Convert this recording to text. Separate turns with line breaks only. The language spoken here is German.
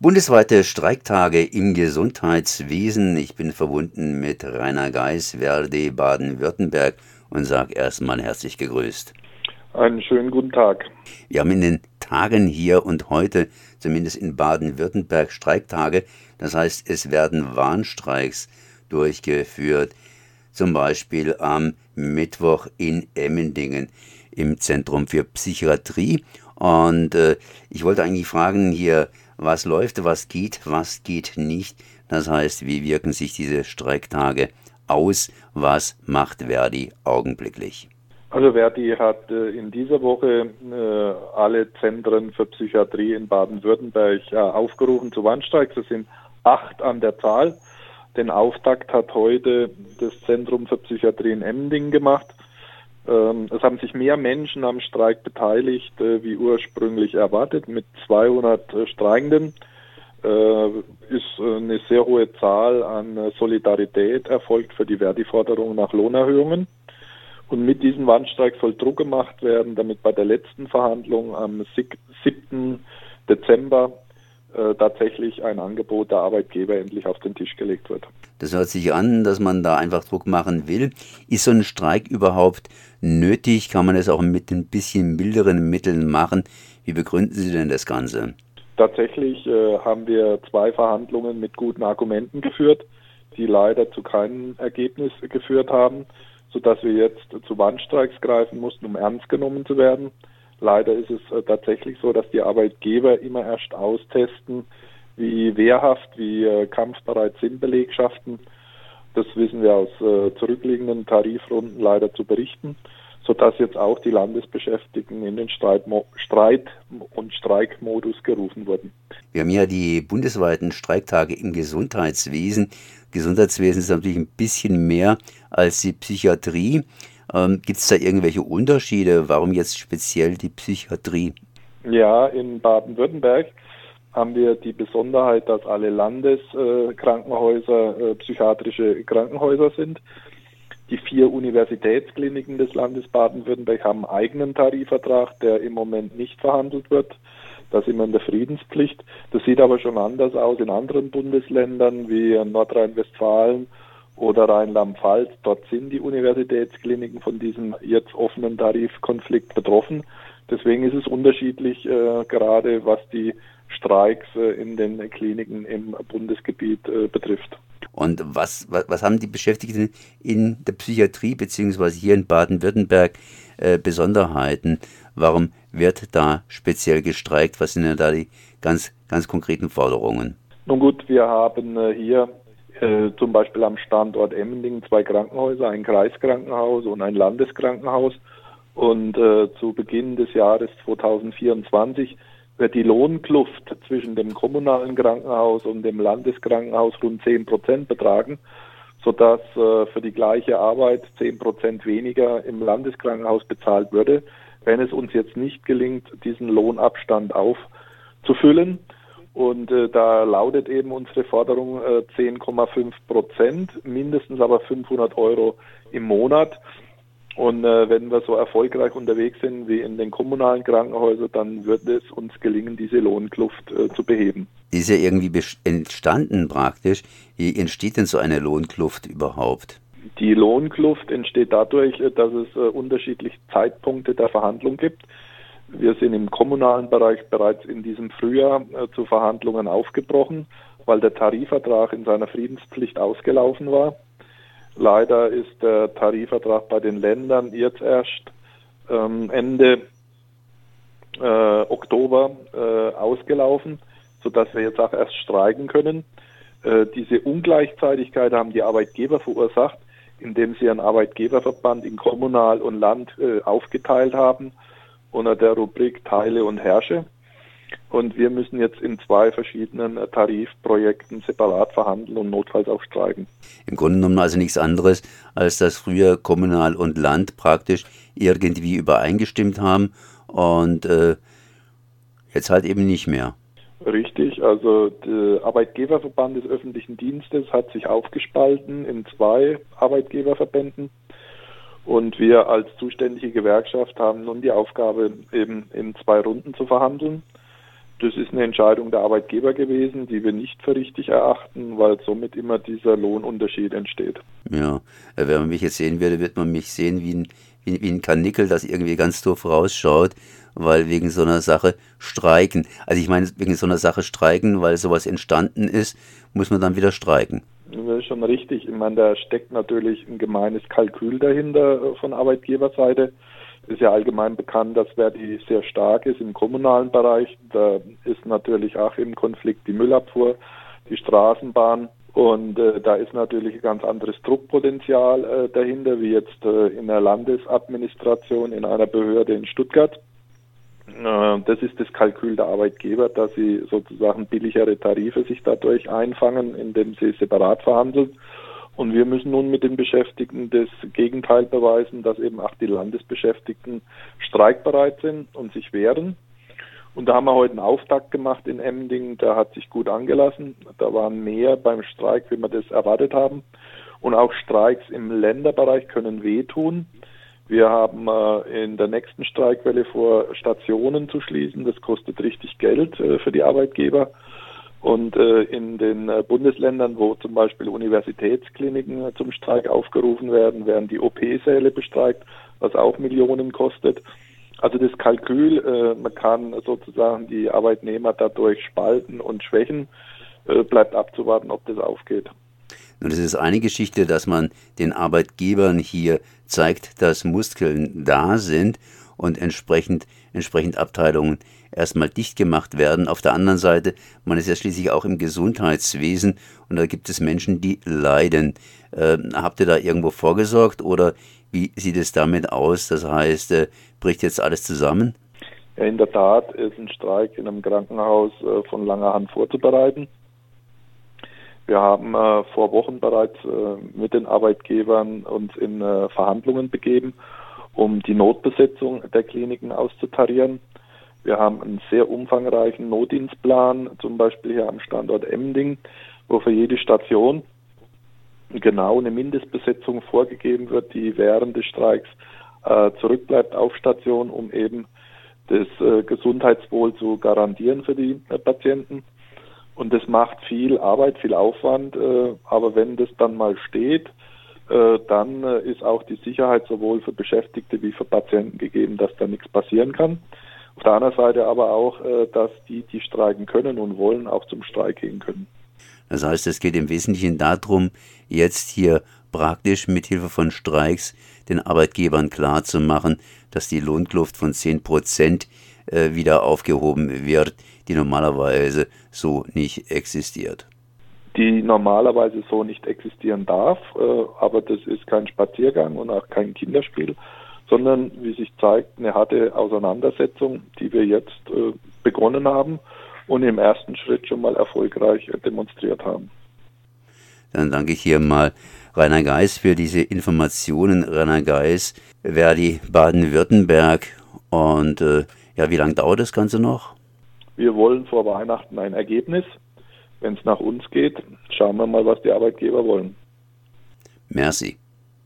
Bundesweite Streiktage im Gesundheitswesen. Ich bin verbunden mit Rainer Geis, Verdi Baden-Württemberg und sage erstmal herzlich gegrüßt.
Einen schönen guten Tag.
Wir haben in den Tagen hier und heute, zumindest in Baden-Württemberg, Streiktage. Das heißt, es werden Warnstreiks durchgeführt. Zum Beispiel am Mittwoch in Emmendingen im Zentrum für Psychiatrie. Und äh, ich wollte eigentlich fragen hier, was läuft, was geht, was geht nicht. Das heißt, wie wirken sich diese Streiktage aus? Was macht Verdi augenblicklich?
Also Verdi hat äh, in dieser Woche äh, alle Zentren für Psychiatrie in Baden-Württemberg äh, aufgerufen zu Warnstreiks. Es sind acht an der Zahl. Den Auftakt hat heute das Zentrum für Psychiatrie in Emding gemacht. Ähm, es haben sich mehr Menschen am Streik beteiligt, äh, wie ursprünglich erwartet, mit 200 äh, Streikenden. Äh, ist eine sehr hohe Zahl an Solidarität erfolgt für die Verdi-Forderung nach Lohnerhöhungen. Und mit diesem Warnstreik soll Druck gemacht werden, damit bei der letzten Verhandlung am 7. Dezember tatsächlich ein Angebot der Arbeitgeber endlich auf den Tisch gelegt wird.
Das hört sich an, dass man da einfach Druck machen will. Ist so ein Streik überhaupt nötig? Kann man es auch mit ein bisschen milderen Mitteln machen? Wie begründen Sie denn das Ganze?
Tatsächlich äh, haben wir zwei Verhandlungen mit guten Argumenten geführt, die leider zu keinem Ergebnis geführt haben, sodass wir jetzt zu Warnstreiks greifen mussten, um ernst genommen zu werden. Leider ist es äh, tatsächlich so, dass die Arbeitgeber immer erst austesten, wie wehrhaft, wie äh, kampfbereit sind Belegschaften. Das wissen wir aus äh, zurückliegenden Tarifrunden leider zu berichten, sodass jetzt auch die Landesbeschäftigten in den Streitmo Streit- und Streikmodus gerufen wurden.
Wir haben ja die bundesweiten Streiktage im Gesundheitswesen. Gesundheitswesen ist natürlich ein bisschen mehr als die Psychiatrie. Ähm, Gibt es da irgendwelche Unterschiede? Warum jetzt speziell die Psychiatrie?
Ja, in Baden-Württemberg haben wir die Besonderheit, dass alle Landeskrankenhäuser äh, psychiatrische Krankenhäuser sind. Die vier Universitätskliniken des Landes Baden-Württemberg haben einen eigenen Tarifvertrag, der im Moment nicht verhandelt wird. Da sind wir in der Friedenspflicht. Das sieht aber schon anders aus in anderen Bundesländern wie Nordrhein-Westfalen oder Rheinland-Pfalz. Dort sind die Universitätskliniken von diesem jetzt offenen Tarifkonflikt betroffen. Deswegen ist es unterschiedlich, äh, gerade was die Streiks äh, in den Kliniken im Bundesgebiet äh, betrifft.
Und was, was, was, haben die Beschäftigten in der Psychiatrie beziehungsweise hier in Baden-Württemberg äh, Besonderheiten? Warum wird da speziell gestreikt? Was sind denn da die ganz, ganz konkreten Forderungen?
Nun gut, wir haben äh, hier äh, zum Beispiel am Standort Emmendingen zwei Krankenhäuser, ein Kreiskrankenhaus und ein Landeskrankenhaus. Und äh, zu Beginn des Jahres 2024 wird die Lohnkluft zwischen dem kommunalen Krankenhaus und dem Landeskrankenhaus rund 10 Prozent betragen, sodass äh, für die gleiche Arbeit 10 Prozent weniger im Landeskrankenhaus bezahlt würde, wenn es uns jetzt nicht gelingt, diesen Lohnabstand aufzufüllen. Und äh, da lautet eben unsere Forderung äh, 10,5 Prozent, mindestens aber 500 Euro im Monat. Und äh, wenn wir so erfolgreich unterwegs sind wie in den kommunalen Krankenhäusern, dann wird es uns gelingen, diese Lohnkluft äh, zu beheben.
Die ist ja irgendwie entstanden praktisch. Wie entsteht denn so eine Lohnkluft überhaupt?
Die Lohnkluft entsteht dadurch, äh, dass es äh, unterschiedliche Zeitpunkte der Verhandlung gibt. Wir sind im kommunalen Bereich bereits in diesem Frühjahr äh, zu Verhandlungen aufgebrochen, weil der Tarifvertrag in seiner Friedenspflicht ausgelaufen war. Leider ist der Tarifvertrag bei den Ländern jetzt erst ähm, Ende äh, Oktober äh, ausgelaufen, sodass wir jetzt auch erst streiken können. Diese Ungleichzeitigkeit haben die Arbeitgeber verursacht, indem sie einen Arbeitgeberverband in Kommunal und Land aufgeteilt haben unter der Rubrik Teile und Herrsche. Und wir müssen jetzt in zwei verschiedenen Tarifprojekten separat verhandeln und notfalls auch streiken.
Im Grunde genommen also nichts anderes, als dass früher Kommunal und Land praktisch irgendwie übereingestimmt haben und äh, jetzt halt eben nicht mehr.
Richtig, also der Arbeitgeberverband des öffentlichen Dienstes hat sich aufgespalten in zwei Arbeitgeberverbänden. Und wir als zuständige Gewerkschaft haben nun die Aufgabe, eben in zwei Runden zu verhandeln. Das ist eine Entscheidung der Arbeitgeber gewesen, die wir nicht für richtig erachten, weil somit immer dieser Lohnunterschied entsteht.
Ja, äh, wenn man mich jetzt sehen würde, wird man mich sehen wie ein, wie, wie ein Kanickel, das irgendwie ganz doof rausschaut, weil wegen so einer Sache streiken. Also ich meine, wegen so einer Sache streiken, weil sowas entstanden ist, muss man dann wieder streiken.
Das ist schon richtig. Ich meine, da steckt natürlich ein gemeines Kalkül dahinter äh, von Arbeitgeberseite ist ja allgemein bekannt, dass Verdi sehr stark ist im kommunalen Bereich. Da ist natürlich auch im Konflikt die Müllabfuhr, die Straßenbahn. Und äh, da ist natürlich ein ganz anderes Druckpotenzial äh, dahinter, wie jetzt äh, in der Landesadministration in einer Behörde in Stuttgart. Das ist das Kalkül der Arbeitgeber, dass sie sozusagen billigere Tarife sich dadurch einfangen, indem sie separat verhandeln. Und wir müssen nun mit den Beschäftigten das Gegenteil beweisen, dass eben auch die Landesbeschäftigten streikbereit sind und sich wehren. Und da haben wir heute einen Auftakt gemacht in Emding, der hat sich gut angelassen. Da waren mehr beim Streik, wie wir das erwartet haben. Und auch Streiks im Länderbereich können wehtun. Wir haben äh, in der nächsten Streikwelle vor, Stationen zu schließen. Das kostet richtig Geld äh, für die Arbeitgeber. Und äh, in den äh, Bundesländern, wo zum Beispiel Universitätskliniken zum Streik aufgerufen werden, werden die OP-Säle bestreikt, was auch Millionen kostet. Also das Kalkül, äh, man kann sozusagen die Arbeitnehmer dadurch spalten und schwächen, äh, bleibt abzuwarten, ob das aufgeht.
Nun, es ist eine Geschichte, dass man den Arbeitgebern hier zeigt, dass Muskeln da sind und entsprechend, entsprechend Abteilungen erstmal dicht gemacht werden. Auf der anderen Seite, man ist ja schließlich auch im Gesundheitswesen und da gibt es Menschen, die leiden. Äh, habt ihr da irgendwo vorgesorgt oder wie sieht es damit aus? Das heißt, äh, bricht jetzt alles zusammen?
In der Tat ist ein Streik in einem Krankenhaus äh, von langer Hand vorzubereiten. Wir haben äh, vor Wochen bereits äh, mit den Arbeitgebern uns in äh, Verhandlungen begeben um die Notbesetzung der Kliniken auszutarieren. Wir haben einen sehr umfangreichen Notdienstplan, zum Beispiel hier am Standort Emding, wo für jede Station genau eine Mindestbesetzung vorgegeben wird, die während des Streiks äh, zurückbleibt auf Station, um eben das äh, Gesundheitswohl zu garantieren für die äh, Patienten. Und das macht viel Arbeit, viel Aufwand, äh, aber wenn das dann mal steht, äh, dann äh, ist auch die Sicherheit sowohl für Beschäftigte wie für Patienten gegeben, dass da nichts passieren kann. Auf der anderen Seite aber auch, dass die, die streiken können und wollen, auch zum Streik gehen können.
Das heißt, es geht im Wesentlichen darum, jetzt hier praktisch mit Hilfe von Streiks den Arbeitgebern klarzumachen, dass die Lohnkluft von 10 Prozent wieder aufgehoben wird, die normalerweise so nicht existiert
die normalerweise so nicht existieren darf. Äh, aber das ist kein Spaziergang und auch kein Kinderspiel, sondern, wie sich zeigt, eine harte Auseinandersetzung, die wir jetzt äh, begonnen haben und im ersten Schritt schon mal erfolgreich demonstriert haben.
Dann danke ich hier mal Rainer Geis für diese Informationen. Rainer Geis, Verdi Baden-Württemberg. Und äh, ja, wie lange dauert das Ganze noch?
Wir wollen vor Weihnachten ein Ergebnis wenn es nach uns geht, schauen wir mal, was die Arbeitgeber wollen.
Merci.